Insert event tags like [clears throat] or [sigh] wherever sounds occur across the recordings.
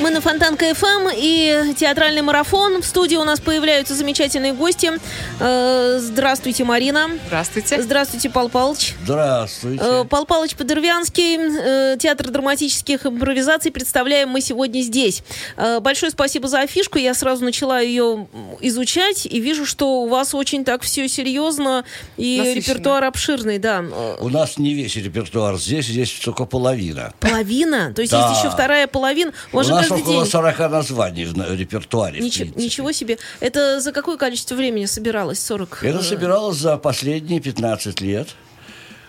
Мы на Фонтанка ФМ и театральный марафон. В студии у нас появляются замечательные гости. Э, Здравствуйте, Марина. Здравствуйте. Здравствуйте, Пал Палыч. Здравствуйте. Э, Пал Палыч Подервянский, э, театр драматических импровизаций представляем мы сегодня здесь. Большое спасибо за афишку. Я сразу начала ее изучать и вижу, что у вас очень так все серьезно и Насыщенно. репертуар обширный, да. У нас не весь репертуар здесь, здесь только половина. Половина? То есть Да. есть еще вторая половина? У У нас каждый около день... 40 названий в репертуаре. в Ничего, принципе. ничего себе. Это за какое количество времени собиралось? 40? Это э, собиралось за последние 15 лет.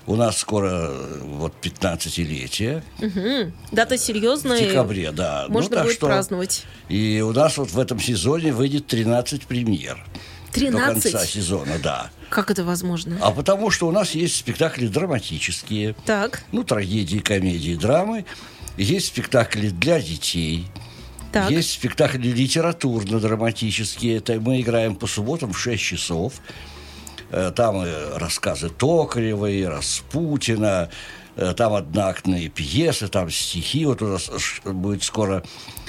У нас скоро вот 15-летие. Дата В серьезная. декабре, да. Ну, Можно так будет что- праздновать. И у нас вот в этом сезоне выйдет 13 премьер. До 13? конца сезона, да. Как это возможно? А потому что у нас есть спектакли драматические. Так, Ну, трагедии, комедии, драмы. Есть спектакли для детей. так. Есть спектакли литературно-драматические. Это мы играем по субботам в 6 часов. Э, Там э, рассказы Токаревой, Распутина, э, там одноактные пьесы, там стихи. Вот у нас будет скоро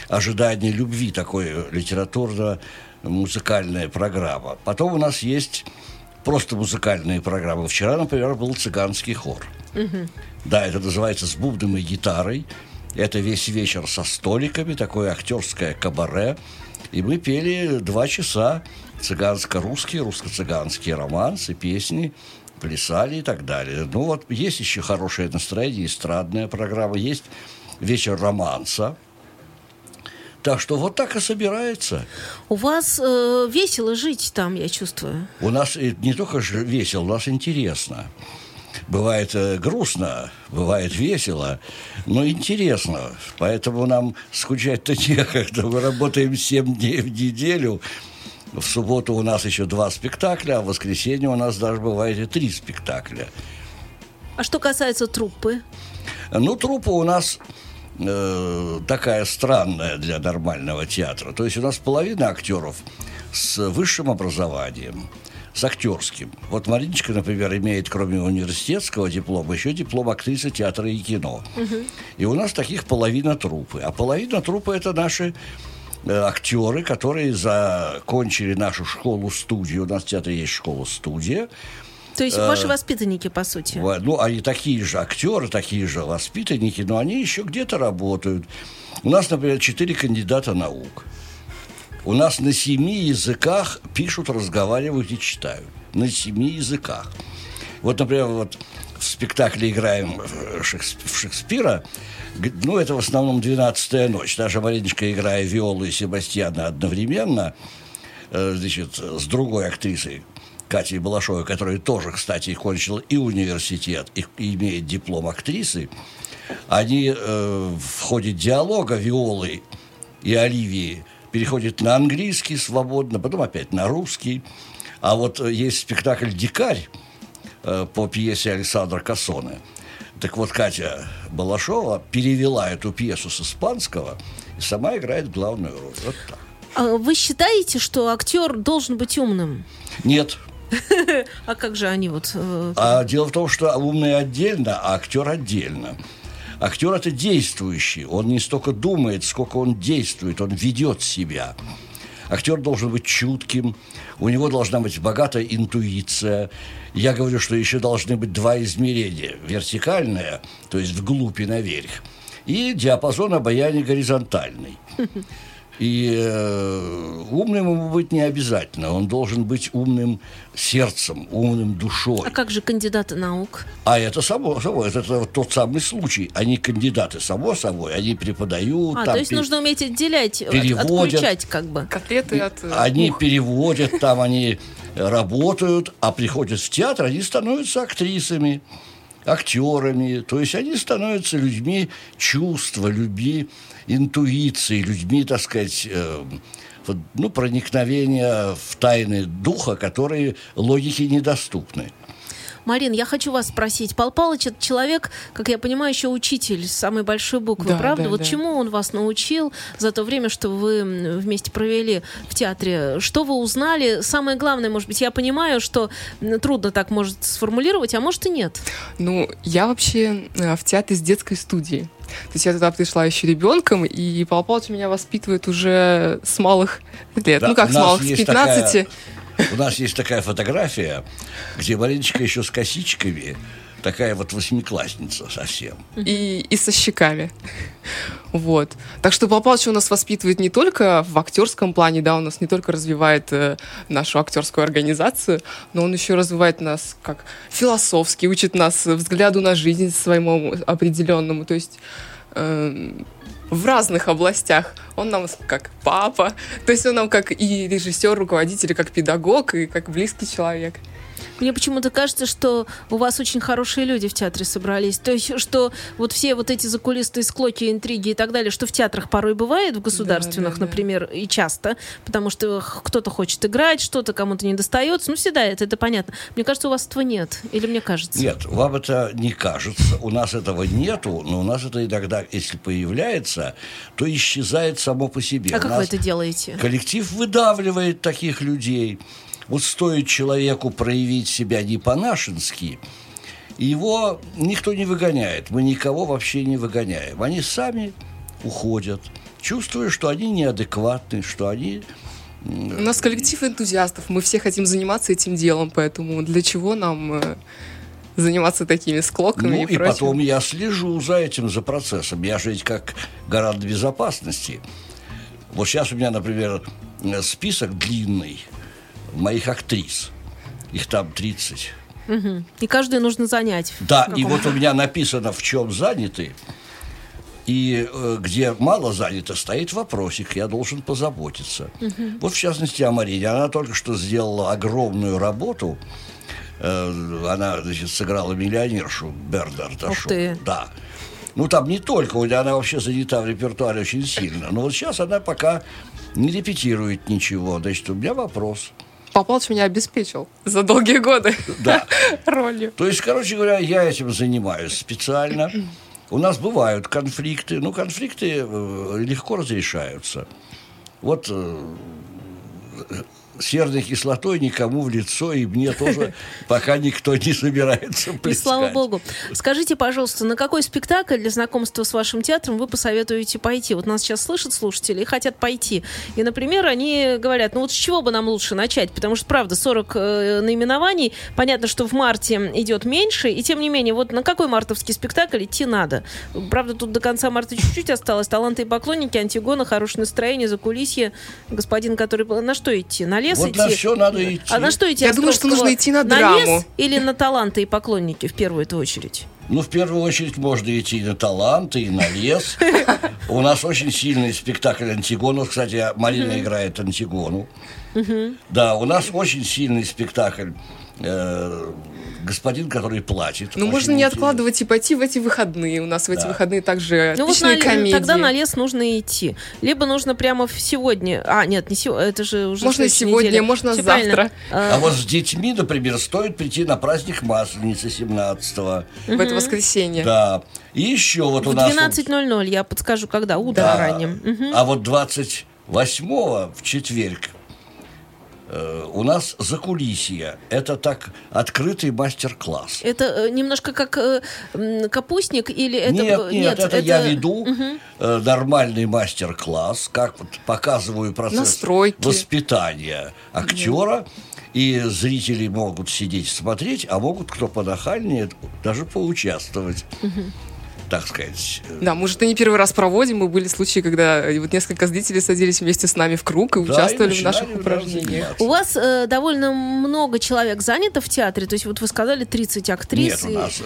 «Ожидание любви», такое литературно-музыкальная программа. Потом у нас есть просто музыкальные программы. Вчера, например, был цыганский хор. Да, это называется «С бубном и гитарой». Это весь вечер со столиками, такое актерское кабаре. И мы пели два часа цыганско-русские, русско-цыганские романсы, песни, плясали и так далее. Ну вот есть еще хорошее настроение, эстрадная программа, есть вечер романса. Так что вот так и собирается. У вас э, весело жить там, я чувствую. У нас и не только весело, у нас интересно. Бывает э, грустно, бывает весело, но интересно. Поэтому нам скучать-то [laughs] некогда. Мы работаем 7 дней в неделю. В субботу у нас еще два спектакля, а в воскресенье у нас даже бывает и три спектакля. А что касается труппы? Ну, труппа у нас э, такая странная для нормального театра. То есть у нас половина актеров с высшим образованием, с актерским. Вот Мариночка, например, имеет, кроме университетского диплома, еще диплом актрисы театра и кино. И у нас таких половина труппы. А половина труппы – это наши э, актеры, которые закончили нашу школу-студию. У нас в театре есть школа-студия. То есть ваши воспитанники, по сути. Ну, они такие же актеры, такие же воспитанники, но они еще где-то работают. У нас, например, четыре кандидата наук. У нас на семи языках пишут, разговаривают и читают. На семи языках. Вот, например, вот в спектакле играем э, в Шекспира, г- ну, это в основном «Двенадцатая ночь». Даже Мариночка, играя Виолу и Себастьяна одновременно, э, значит, с другой актрисой, Катей Балашовой, которая тоже, кстати, кончила и университет, и имеет диплом актрисы, они э, в ходе диалога Виолы и Оливии переходят на английский свободно, потом опять на русский. А вот э, есть спектакль «Дикарь» э, по пьесе Александра Кассоне. Так вот, Катя Балашова перевела эту пьесу с испанского и сама играет главную роль. Вот так. А вы считаете, что актер должен быть умным? Нет, [laughs] А как же они вот... э, А дело в том, что умный отдельно, а актер отдельно. Актер это действующий. Он не столько думает, сколько он действует, он ведет себя. Актер должен быть чутким, у него должна быть богатая интуиция. Я говорю, что еще должны быть два измерения. Вертикальное, то есть вглубь и наверх, и диапазон обаяния горизонтальный. И э, умным ему быть не обязательно. Он должен быть умным сердцем, умным душой. А как же кандидаты наук? А это само собой, это, это вот тот самый случай. Они кандидаты, само собой, они преподают. А, там то есть пе- нужно уметь отделять, от- переводят. отключать как бы. Котлеты от... э, Они мух. переводят, там они работают, а приходят в театр, они становятся актрисами, актерами. То есть они становятся людьми чувства, людьми интуиции, людьми, так сказать, э, ну, проникновения в тайны духа, которые логике недоступны. Марин, я хочу вас спросить. Пал Палыч это человек, как я понимаю, еще учитель с самой большой буквы, Да, правда? да, вот да. чему он вас научил за то время, что вы вместе провели в театре? Что вы узнали? Самое главное, может быть, я понимаю, что трудно так может сформулировать, а может и нет. Ну, я вообще э, в театре с детской студии. То есть я туда пришла еще ребенком, и Павел Павлович меня воспитывает уже с малых лет. Да, ну как с малых, с есть 15. такая- У нас есть такая фотография, где Мариночка еще с косичками, такая вот восьмиклассница совсем. и, и со щеками. Вот. Так что Павел Павлович у нас воспитывает не только в актерском плане, да, у нас не только развивает э, нашу актерскую организацию, но он еще развивает нас как философски, учит нас взгляду на жизнь своему определенному. То есть э, в разных областях. Он нам как папа, то есть он нам как и режиссер, руководитель, и как педагог, и как близкий человек. Мне почему-то кажется, что у вас очень хорошие люди в театре собрались. То есть, что вот все вот эти закулисные склоки, интриги и так далее, что в театрах порой бывает, в государственных, да, да. например, и часто, потому что кто-то хочет играть, что-то кому-то не достается. Ну, всегда это, это понятно. Мне кажется, у вас этого нет. Или мне кажется? Нет, вам это не кажется. У нас этого нету, но у нас это иногда, если появляется, то исчезает само по себе. А как Нас вы это делаете? Коллектив выдавливает таких людей. Вот стоит человеку проявить себя не по-нашенски, его никто не выгоняет. Мы никого вообще не выгоняем. Они сами уходят, чувствуя, что они неадекватны, что они У нас коллектив энтузиастов, мы все хотим заниматься этим делом, поэтому для чего нам э, заниматься такими склоками Ну и, и прочим? потом я слежу за этим, за процессом. Я же ведь как гарант безопасности. Вот сейчас у меня, например, э, список длинный моих актрис. Их там 30. И каждую нужно занять. Да, и вот у меня написано, в чем заняты. И э, где мало занято, стоит вопросик, я должен позаботиться. Вот в частности о Марине. Она только что сделала огромную работу. Э, она, значит, сыграла миллионершу Бернарда Ух ты. Да. Ну, там не только, она вообще занята в репертуаре очень сильно. Но вот сейчас она пока не репетирует ничего. Значит, у меня вопрос. Павел Павлович меня обеспечил за долгие годы Да. [laughs] ролью. То есть, короче говоря, я этим занимаюсь специально. У нас бывают конфликты, но конфликты э, легко разрешаются. Вот э, серной кислотой никому в лицо, и мне тоже [laughs] пока никто не собирается И плескать. слава богу. Скажите, пожалуйста, на какой спектакль для знакомства с вашим театром вы посоветуете пойти? Вот нас сейчас слышат слушатели и хотят пойти. И, например, они говорят, ну вот с чего бы нам лучше начать? Потому что, правда, 40 э, наименований. Понятно, что в марте идет меньше. И, тем не менее, вот на какой мартовский спектакль идти надо? Правда, тут до конца марта чуть-чуть осталось. Таланты и поклонники, Антигона, хорошее настроение, закулисье. Господин, который... На что идти? На лес Вот идти? на все надо идти. А на что идти? Я думаю, что нужно идти на лес драму. или на таланты и поклонники в первую очередь? Ну, в первую очередь, можно идти и на таланты, и на лес. [laughs] У нас очень сильный спектакль Антигону. Кстати, Марина играет Антигону. Да, у нас очень сильный спектакль э, «Господин, который платит». Ну, можно не откладывать и пойти в эти выходные. У нас в эти Да. выходные также Ну вот на- комедии. тогда на лес нужно идти. Либо нужно прямо в сегодня. А, нет, не сегодня, это же уже Можно сегодня, неделя. можно Всё завтра. правильно. А вот с детьми, например, стоит прийти на праздник Масленицы 17-го. в это воскресенье. Да. И еще вот у В нас... вот- 12.00 я подскажу, когда. Утро Да. ранним. А вот 28-го в четверг э, у нас закулисье. Это так открытый мастер-класс. Это э, немножко как э, капустник или это... нет, э, нет, это, я веду э, нормальный мастер-класс, как вот показываю процесс Настройки. воспитания актера. И зрители могут сидеть смотреть, а могут, кто понахальнее, даже поучаствовать. Так сказать. э, Да, мы уже это не первый раз проводим. Мы были случаи, когда э, вот несколько зрителей садились вместе с нами в круг и Да, участвовали и в наших упражнениях. У вас э, довольно много человек занято в театре, то есть вот вы сказали 30 актрис. Нет, у и- нас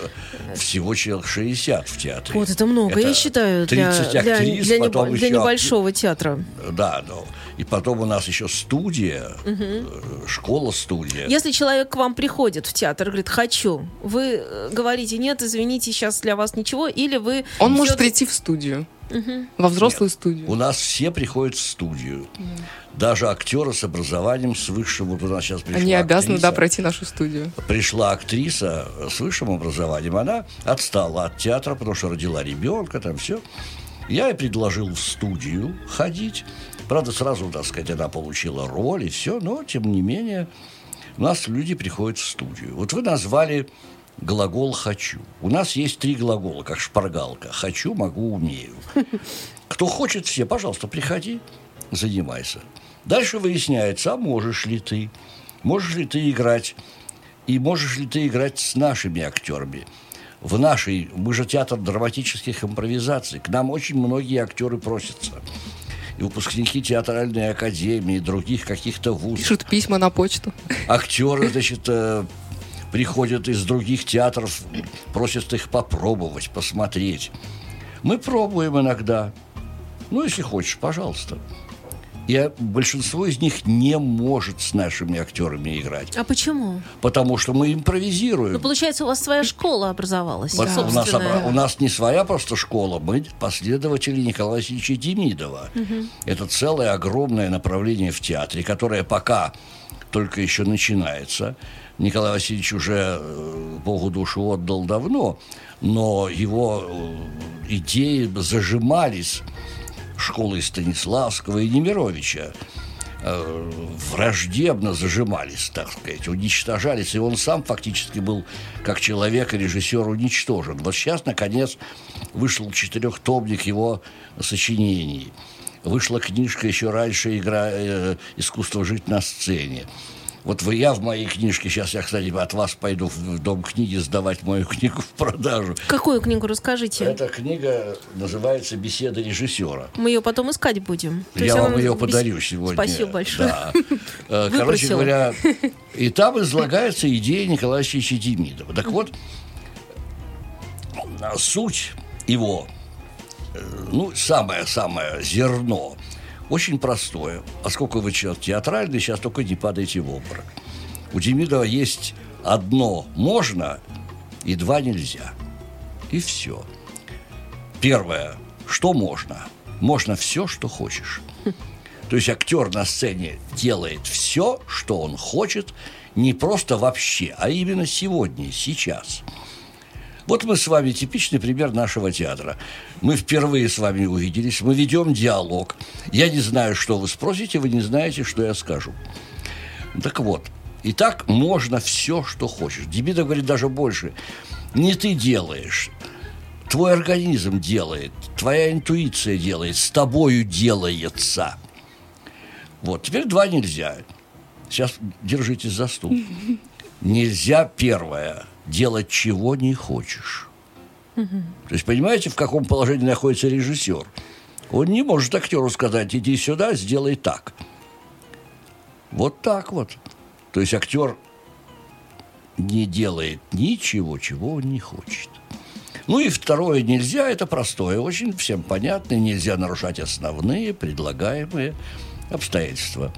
э, всего человек 60 в театре. Вот это много, я считаю, для, 30 для, актрис, для, потом для еще- небольшого театра. Да, ну, и потом у нас еще студия, э, школа-студия. Если человек к вам приходит в театр и говорит «хочу», вы говорите «нет, извините, сейчас для вас ничего», или вы... Он может идете- прийти в студию. Во взрослую Нет. студию. У нас все приходят в студию. Даже актеры с образованием, с высшим. Вот у нас сейчас пришла Они обязаны, да, актриса. пройти нашу студию. Пришла актриса с высшим образованием. Она отстала от театра, потому что родила ребенка, там все. Я ей предложил в студию ходить. Правда, сразу, так сказать, она получила роль и все, но, тем не менее, у нас люди приходят в студию. Вот вы назвали глагол «хочу». У нас есть три глагола, как шпаргалка. «Хочу», «могу», «умею». [laughs] Кто хочет, все, пожалуйста, приходи, занимайся. Дальше выясняется, а можешь ли ты, можешь ли ты играть, и можешь ли ты играть с нашими актерами. В нашей, мы же театр драматических импровизаций, к нам очень многие актеры просятся. И выпускники театральной академии, других каких-то вузов. Пишут письма на почту. Актеры, значит, э, приходят из других театров, просят их попробовать, посмотреть. Мы пробуем иногда. Ну, если хочешь, пожалуйста. И большинство из них не может с нашими актерами играть, А почему? потому что мы Ну, импровизируем. получается, у вас своя школа образовалась, Вот у, нас, у нас не своя просто школа, мы последователи Николая Васильевича Демидова. Это целое огромное направление в театре, которое пока только еще начинается. Николай Васильевич уже э, Богу душу отдал давно, но его э, идеи зажимались школой Станиславского и Немировича э, враждебно зажимались, так сказать, уничтожались, и он сам фактически был, как человек и режиссер, уничтожен. Вот сейчас, наконец, вышел четырехтомник его сочинений. Вышла книжка еще раньше «Игра, э, «Искусство жить на сцене». Вот вы, я в моей книжке, сейчас я, кстати, от вас пойду в дом книги сдавать мою [laughs] книгу в продажу. Какую книгу расскажите? Эта книга называется «Беседа режиссера». Мы ее потом искать будем. То Я вам ее бес- подарю сегодня. Спасибо большое. Да. [laughs] Э, Короче говоря, [laughs] и там излагается идея Николая Демидова. Так вот, суть его, э, ну, самое-самое зерно, очень простое. Поскольку вы человек театральный, сейчас только не падайте в обморок. У Демидова есть одно можно и два нельзя. И все. Первое, что можно? Можно все, что хочешь. То есть актер на сцене делает все, что он хочет, не просто вообще, а именно сегодня, сейчас. Вот мы с вами типичный пример нашего театра. Мы впервые с вами увиделись, мы ведем диалог. Я не знаю, что вы спросите, вы не знаете, что я скажу. Так вот, и так можно все, что хочешь. Демидов говорит даже больше. Не ты делаешь, твой организм делает, твоя интуиция делает, с тобою делается. Вот, теперь два нельзя. Сейчас держитесь за стул. [laughs] Нельзя, первое, делать чего не хочешь. То есть, понимаете, в каком положении находится режиссер? Он не может актеру сказать, иди сюда, сделай так. Вот так вот. То есть актер не делает ничего, чего он не хочет. Ну и второе нельзя, это простое, очень всем понятно, нельзя нарушать основные предлагаемые обстоятельства.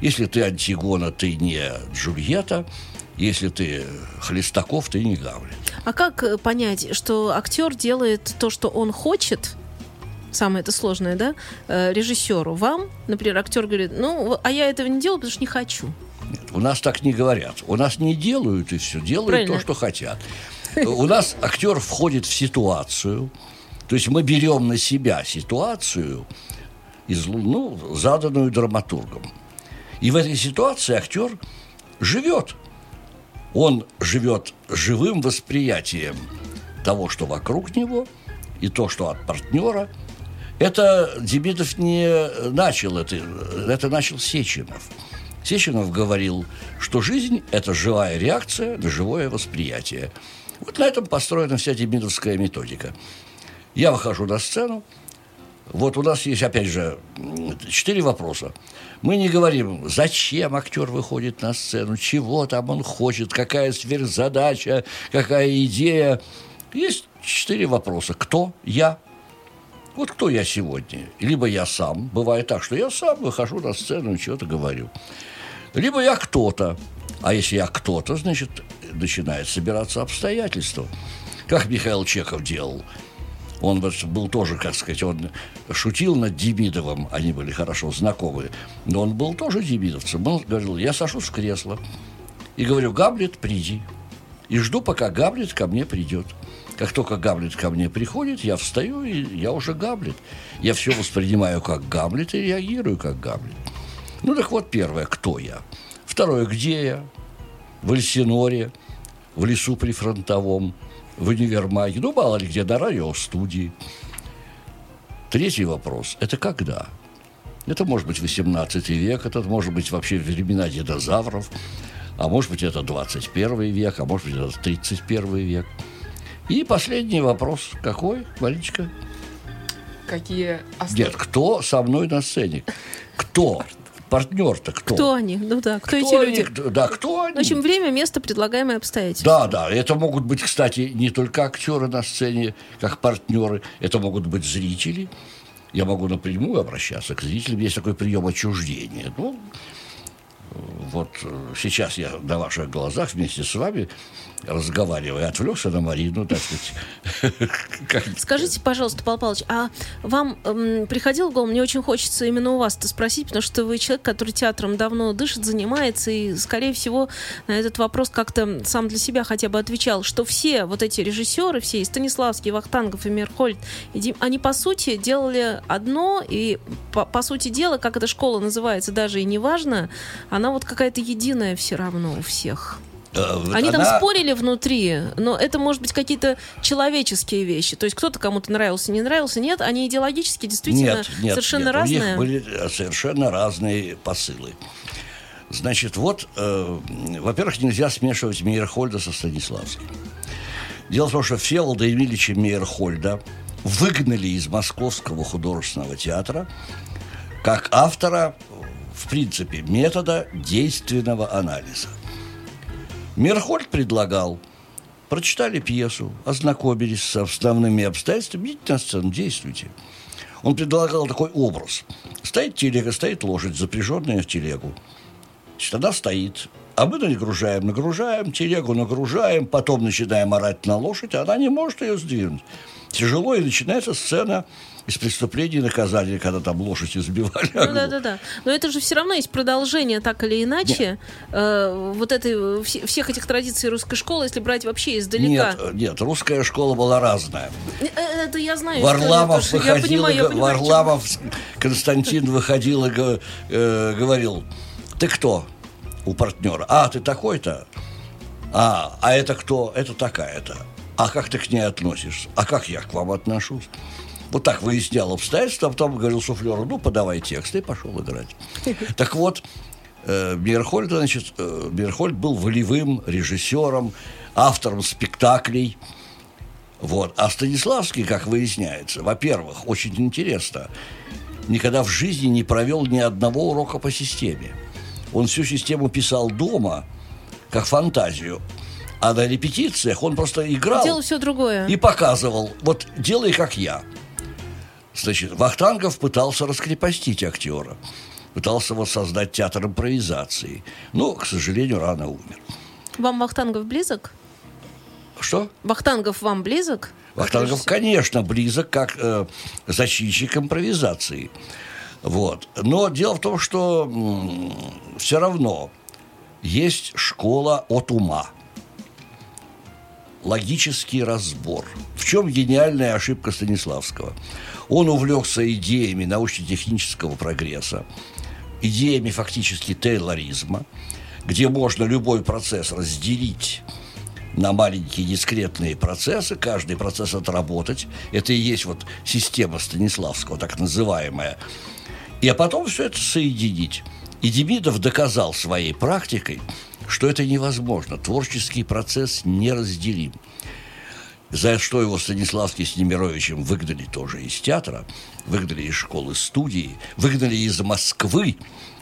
Если ты Антигона, ты не Джульетта, если ты Хлестаков, ты не Гамлет. А как э, понять, что актер делает то, что он хочет? Самое это сложное, да? Э, режиссеру. Вам, например, актер говорит, ну, а я этого не делаю, потому что не хочу. Нет, у нас так не говорят. У нас не делают и все, делают Правильно. то, что хотят. У нас актер входит в ситуацию, то есть мы берем на себя ситуацию, из, ну, заданную драматургом. И в этой ситуации актер живет. Он живет живым восприятием того, что вокруг него, и то, что от партнера. Это Демидов не начал, это, это начал Сеченов. Сеченов говорил, что жизнь – это живая реакция на живое восприятие. Вот на этом построена вся демидовская методика. Я выхожу на сцену, вот у нас есть, опять же, четыре вопроса. Мы не говорим, зачем актер выходит на сцену, чего там он хочет, какая сверхзадача, какая идея. Есть четыре вопроса. Кто я? Вот кто я сегодня? Либо я сам. Бывает так, что я сам выхожу на сцену и чего-то говорю. Либо я кто-то. А если я кто-то, значит, начинает собираться обстоятельства. Как Михаил Чехов делал. Он был тоже, как сказать, он шутил над Демидовым, они были хорошо знакомы, но он был тоже демидовцем. Он говорил, я сажусь в кресло и говорю, Гамлет, приди. И жду, пока Гамлет ко мне придет. Как только Гамлет ко мне приходит, я встаю, и я уже Гамлет. Я все воспринимаю как Гамлет и реагирую как Гамлет. Ну так вот, первое, кто я? Второе, где я? В Эльсиноре, в лесу прифронтовом, в универмаге, ну, мало ли где, на радиостудии. Третий вопрос – это когда? Это может быть 18 век, это может быть вообще времена динозавров, а может быть это 21 век, а может быть это 31 век. И последний вопрос какой, Маричка? Какие Нет, кто со мной на сцене? Кто? Партнер-то кто? Кто они? Ну да, кто, эти они? люди? Кто- Да, кто они? В общем, время, место, предлагаемые обстоятельства. Да, да, это могут быть, кстати, не только актеры на сцене, как партнеры, это могут быть зрители. Я могу напрямую обращаться к зрителям. Есть такой прием отчуждения. Ну, вот э, сейчас я на ваших глазах вместе с вами разговариваю, отвлекся на Марину, так сказать. [laughs] Скажите, пожалуйста, Павел Павлович, а вам эм, приходило в голову, мне очень хочется именно у вас это спросить, потому что вы человек, который театром давно дышит, занимается, и, скорее всего, на этот вопрос как-то сам для себя хотя бы отвечал, что все вот эти режиссеры, все, и Станиславский, Вахтангов, и Мерхольд, они, по сути, делали одно, и, по, по сути дела, как эта школа называется, даже и не важно, она вот какая-то единая все равно у всех. Э, Они там она- спорили внутри, но это, может быть, какие-то человеческие вещи. То есть кто-то кому-то нравился, не нравился. Нет, они идеологически действительно Нет, нет, совершенно нет, У разные. них были э, совершенно разные посылы. Значит, вот, э, во-первых, нельзя смешивать Мейерхольда со Станиславским. Дело в том, что Фелода Емельевича Мейерхольда выгнали из Московского художественного театра как автора, в принципе, метода действенного анализа. Мейерхольд предлагал, прочитали пьесу, ознакомились с основными обстоятельствами, идите на сцену, действуйте. Он предлагал такой образ. Стоит телега, стоит лошадь, запряженная в телегу. Значит, она стоит. А мы нагружаем, нагружаем, телегу нагружаем, потом начинаем орать на лошадь, а она не может ее сдвинуть. Тяжело, и начинается сцена из преступлений и наказания, когда там лошадь избивали. Ну да, да, да. Но это же все равно есть продолжение, так или иначе, э, вот этой, все- всех этих традиций русской школы, если брать вообще издалека. Нет, нет, русская школа была разная. Э, Это я знаю. Варламов. Я выходил, понимаю, и я понимаю, Варламов, Константин выходил и э, говорил, ты кто у партнера? А, ты такой-то? А, а это кто? Это такая-то. А как ты к ней относишься? А как я к вам отношусь? Вот так выяснял обстоятельства, а потом говорил суфлеру, ну, подавай текст, и пошел играть. [laughs] Так вот, э, Мейерхольд, значит, э, Мейерхольд был волевым режиссером, автором спектаклей, вот. А Станиславский, как выясняется, во-первых, очень интересно, никогда в жизни не провел ни одного урока по системе. Он всю систему писал дома, как фантазию. А на репетициях он просто играл Делал все другое. и показывал, вот делай как я. Значит, Вахтангов пытался раскрепостить актера, пытался воссоздать театр импровизации. Но, к сожалению, рано умер. Вам Вахтангов близок? Что? Вахтангов вам близок? Вахтангов, конечно, близок как э, зачинщик импровизации. Вот. Но дело в том, что все равно есть школа от ума. Логический разбор. В чем гениальная ошибка Станиславского? Он увлекся идеями научно-технического прогресса, идеями фактически тейлоризма, где можно любой процесс разделить на маленькие дискретные процессы, каждый процесс отработать. Это и есть вот система Станиславского, так называемая. И а потом все это соединить. И Демидов доказал своей практикой, что это невозможно. Творческий процесс неразделим. За что его Станиславский с Немировичем выгнали тоже из театра, выгнали из школы студии, выгнали из Москвы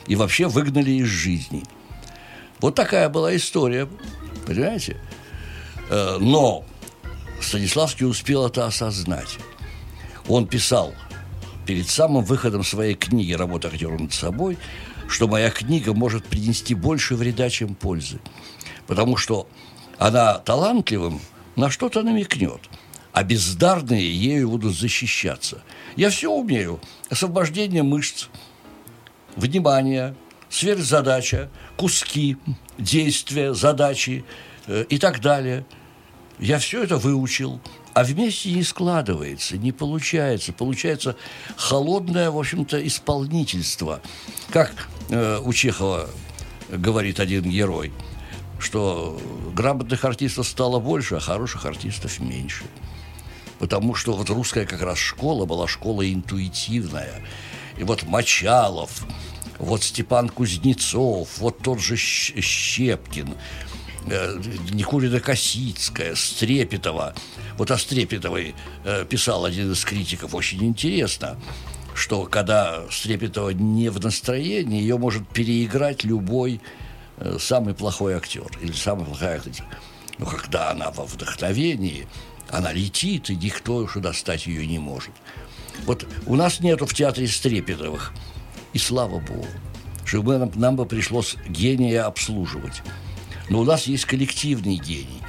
и вообще выгнали из жизни. Вот такая была история, понимаете? Э, Но Станиславский успел это осознать. Он писал перед самым выходом своей книги «Работа актера над собой», что моя книга может принести больше вреда, чем пользы. Потому что она талантливым на что-то намекнет. а бездарные ею будут защищаться. Я все умею. Освобождение мышц, внимание, сверхзадача, куски, действия, задачи э, и так далее. Я все это выучил, а вместе не складывается, не получается. Получается холодное, в общем-то, исполнительство. Как э, у Чехова говорит один герой, что грамотных артистов стало больше, а хороших артистов меньше. Потому что вот русская как раз школа была школа интуитивная. И вот Мочалов, вот Степан Кузнецов, вот тот же Щепкин, э, Никулина Косицкая, Стрепетова. Вот о Стрепетовой э, писал один из критиков очень интересно, что когда Стрепетова не в настроении, ее может переиграть любой э, самый плохой актер или самый плохой актер. Но когда она во вдохновении, она летит, и никто уже достать ее не может. Вот у нас нету в театре Стрепетовых. И слава богу, что нам, нам бы пришлось гения обслуживать. Но у нас есть коллективный гений.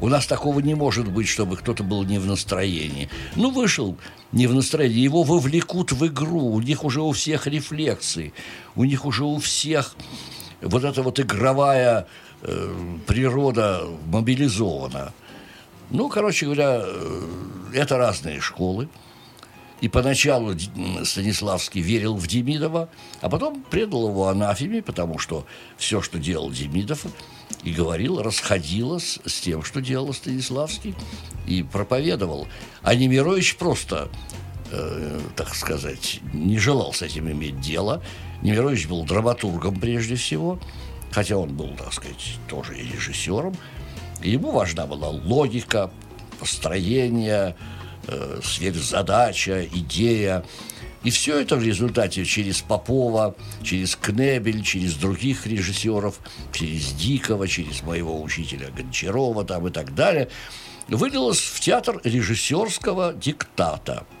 У нас такого не может быть, чтобы кто-то был не в настроении. Ну, вышел не в настроении, его вовлекут в игру, у них уже у всех рефлексы, у них уже у всех вот эта вот игровая э, природа мобилизована. Ну, короче говоря, э, это разные школы. И поначалу Станиславский верил в Демидова, а потом предал его анафеме, потому что все, что делал Демидов и говорил, расходилось с тем, что делал Станиславский и проповедовал. А Немирович просто, э, так сказать, не желал с этим иметь дело. Немирович был драматургом прежде всего, хотя он был, так сказать, тоже и режиссером. И ему важна была логика, построение, сверхзадача, идея. И все это в результате через Попова, через Кнебель, через других режиссеров, через Дикого, через моего учителя Гончарова там и так далее, вылилось в театр режиссерского диктата –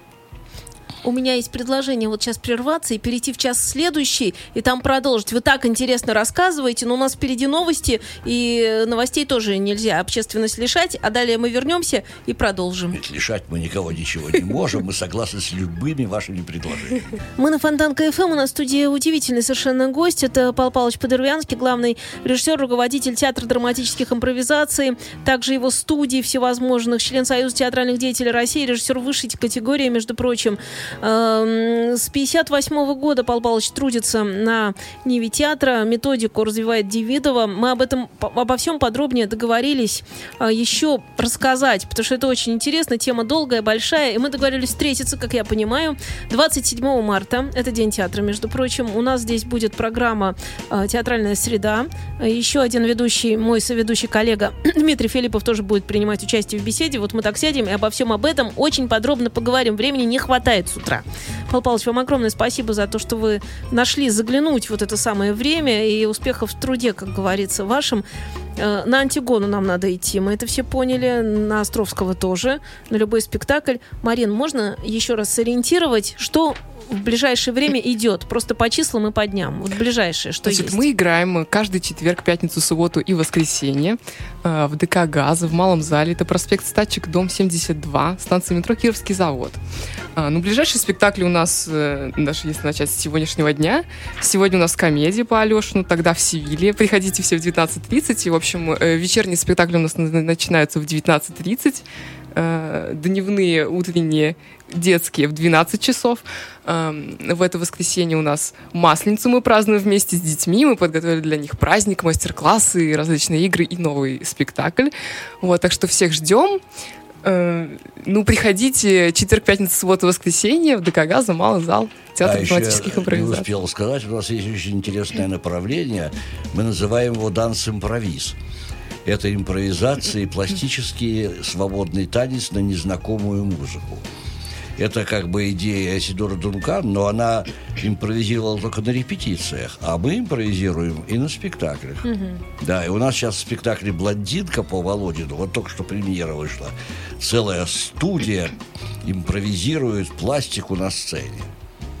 у меня есть предложение вот сейчас прерваться и перейти в час следующий, и там продолжить. Вы так интересно рассказываете, но у нас впереди новости, и новостей тоже нельзя общественность лишать, а далее мы вернемся и продолжим. Ведь лишать мы никого ничего не можем, мы согласны с любыми вашими предложениями. Мы на Фонтан КФМ, у нас в студии удивительный совершенно гость, это Павел Павлович Подорвянский, главный режиссер, руководитель театра драматических импровизаций, также его студии всевозможных, член Союза театральных деятелей России, режиссер высшей категории, между прочим. Эм, с 58 года Павел Павлович трудится на Ниве театра, методику развивает Девидова. Мы об этом, обо всем подробнее договорились э, еще рассказать, потому что это очень интересно, тема долгая, большая, и мы договорились встретиться, как я понимаю, 27 марта, это День театра, между прочим, у нас здесь будет программа э, «Театральная среда», еще один ведущий, мой соведущий коллега [clears throat] Дмитрий Филиппов тоже будет принимать участие в беседе, вот мы так сядем и обо всем об этом очень подробно поговорим, времени не хватает утра. Павел Павлович, вам огромное спасибо за то, что вы нашли заглянуть вот это самое время и успехов в труде, как говорится, вашим. Э, на Антигону нам надо идти, мы это все поняли, на Островского тоже, на любой спектакль. Марин, можно еще раз сориентировать, что в ближайшее время идет? Просто по числам и по дням. Вот ближайшее, что Значит, есть? мы играем каждый четверг, пятницу, субботу и воскресенье э, в ДК «Газ» в Малом зале. Это проспект Статчик, дом 72, станция метро «Кировский завод». А, ну, ближайший спектакль у нас, э, даже если начать с сегодняшнего дня, сегодня у нас комедия по Алешину, тогда в Севиле. Приходите все в 19.30. И, в общем, э, вечерний спектакль у нас начинается в 19.30 э, дневные, утренние, детские в 12 часов. Э, в это воскресенье у нас Масленицу мы празднуем вместе с детьми. Мы подготовили для них праздник, мастер-классы, различные игры и новый спектакль. Вот, так что всех ждем. Э, ну, приходите четверг, пятница, суббота, воскресенье в ДК «Газа», малый зал, театр а драматических импровизаций. не успел сказать, у нас есть очень интересное направление. Мы называем его «Данс-импровиз». Это импровизация и пластический свободный танец на незнакомую музыку. Это как бы идея Сидора Дункан, но она импровизировала только на репетициях, а мы импровизируем и на спектаклях. Угу. Да, и у нас сейчас в спектакле «Блондинка» по Володину, вот только что премьера вышла, целая студия импровизирует пластику на сцене.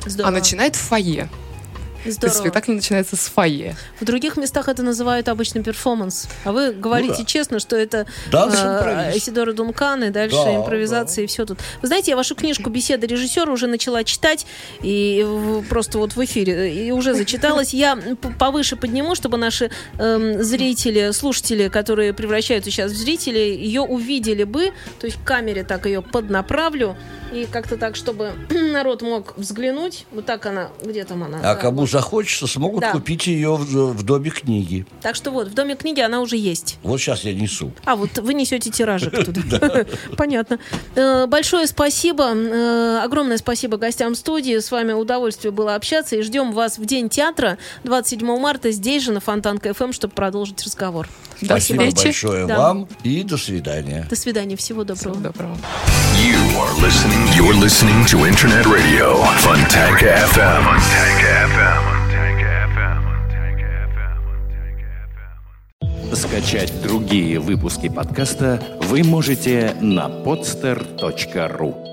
Здорово. А начинает в фойе. Здорово. Спектакль начинается с фойе. В других местах это называют обычно перформанс. А вы говорите Ну да. честно, что это э. Исидора Дункан и дальше Да, импровизация и все тут. Вы знаете, я вашу книжку «Беседа режиссера» уже начала читать, и в- просто вот в эфире, и уже зачиталась. Я повыше подниму, чтобы наши эм, зрители, слушатели, которые превращаются сейчас в зрителей, ее увидели бы, то есть к камере так ее поднаправлю, и как-то так, чтобы [clears throat] народ мог взглянуть. Вот так она, где там она? А кому захочется, смогут Да. купить ее в, в доме книги. Так что вот, в Доме книги она уже есть. Вот сейчас я несу. А, вот вы несете тиражик [laughs] туда. [laughs] Понятно. Э, Большое спасибо. э, Огромное спасибо гостям студии. С вами удовольствие было общаться. И ждем вас в День театра 27 марта здесь же на Фонтанка ФМ, чтобы продолжить разговор. Спасибо большое вам и до свидания. До свидания. Всего доброго. Всего доброго. You are listening. You're listening to Internet Radio Fontanka FM. Fontanka FM. Fontanka FM. Fontanka FM. Скачать другие выпуски подкаста вы можете на podster.ru.